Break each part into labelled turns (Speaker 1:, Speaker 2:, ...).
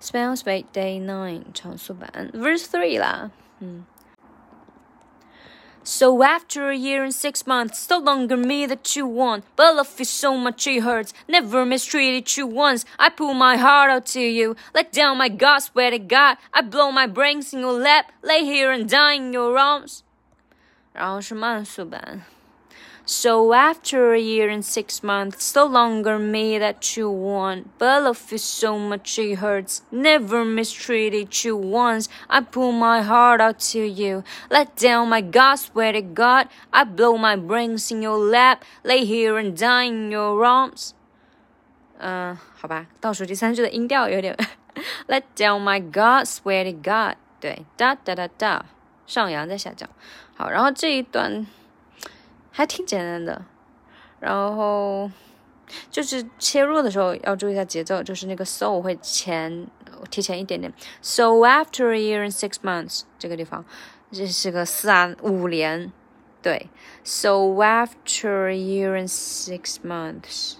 Speaker 1: Spell spade day nine 长速版 verse three 啦，嗯。So after a year and six months, no longer me that you want, but love you so much it hurts. Never mistreated you once. I pull my heart out to you, let down my God, swear to God. I blow my brains in your lap, lay here and die in your arms. 然后是慢速版。 so after a year and six months, no longer me that you want, but love you so much it hurts. Never mistreated you once. I pull my heart out to you, let down my God, swear to God. I blow my brains in your lap, lay here and die in your arms. 嗯、呃，好吧，倒数第三句的音调有点 Let down my God, swear to God，对，哒哒哒哒，上扬再下降。好，然后这一段。 还挺简单的，然后就是切入的时候要注意一下节奏，就是那个 so 会前提前一点点。So after a year and six months 这个地方，这是个四啊五连，对。So after a year and six months.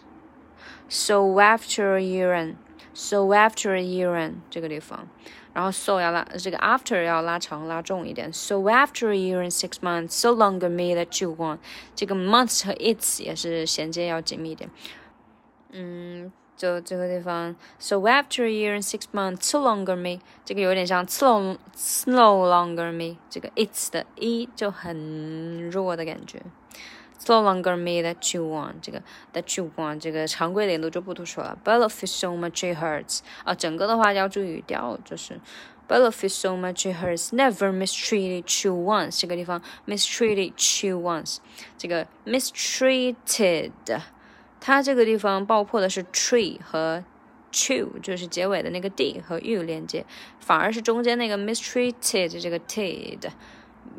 Speaker 1: So after a year and so after a year and 这个地方。然后 so 要拉这个 after 要拉长拉重一点。So after a year and six months, so longer me that you want。这个 months 和 its 也是衔接要紧密一点。嗯，就这个地方，so after a year and six months, so longer me，这个有点像 slow slow longer me，这个 its 的 e 就很弱的感觉。 So longer me that you want，这个 that you want 这个常规连读就不多说了。But love you so much it hurts 啊，整个的话要注意语调，就是 But love you so much it hurts. Never mistreated you once 这个地方 mistreated you once，这个 mistreated，它这个地方爆破的是 tree 和 to 就是结尾的那个 d 和 u 连接，反而是中间那个 mistreated 这个 ted。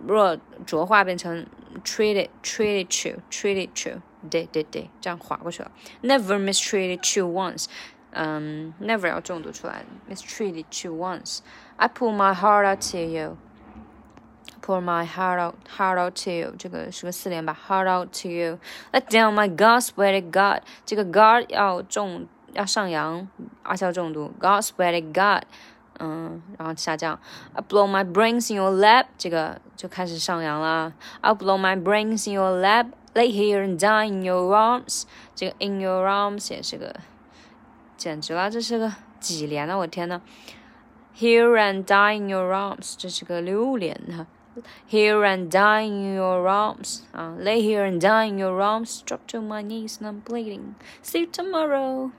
Speaker 1: 若浊化变成 treated treated you treated you，对对对，这样划过去了。Never mistreated you once，嗯，never 要重读出来，mistreated you once。I pull my heart out to you。Pour my heart out, heart out to you，这个是个四连吧，heart out to you。Let down my God, swear to God，这个 God 要重要上扬，而且要重读，God, swear to God。 嗯，然后下降。I blow my brains in your lap，这个就开始上扬了。I blow my brains in your lap, lay here and die in your arms。这个 in your arms 也是个，简直了，这是个几连啊！我天呐 Here and die in your arms，这是个六连哈。Here and die in your arms，啊，lay here and die in your arms，drop to my knees and I'm bleeding。See you tomorrow。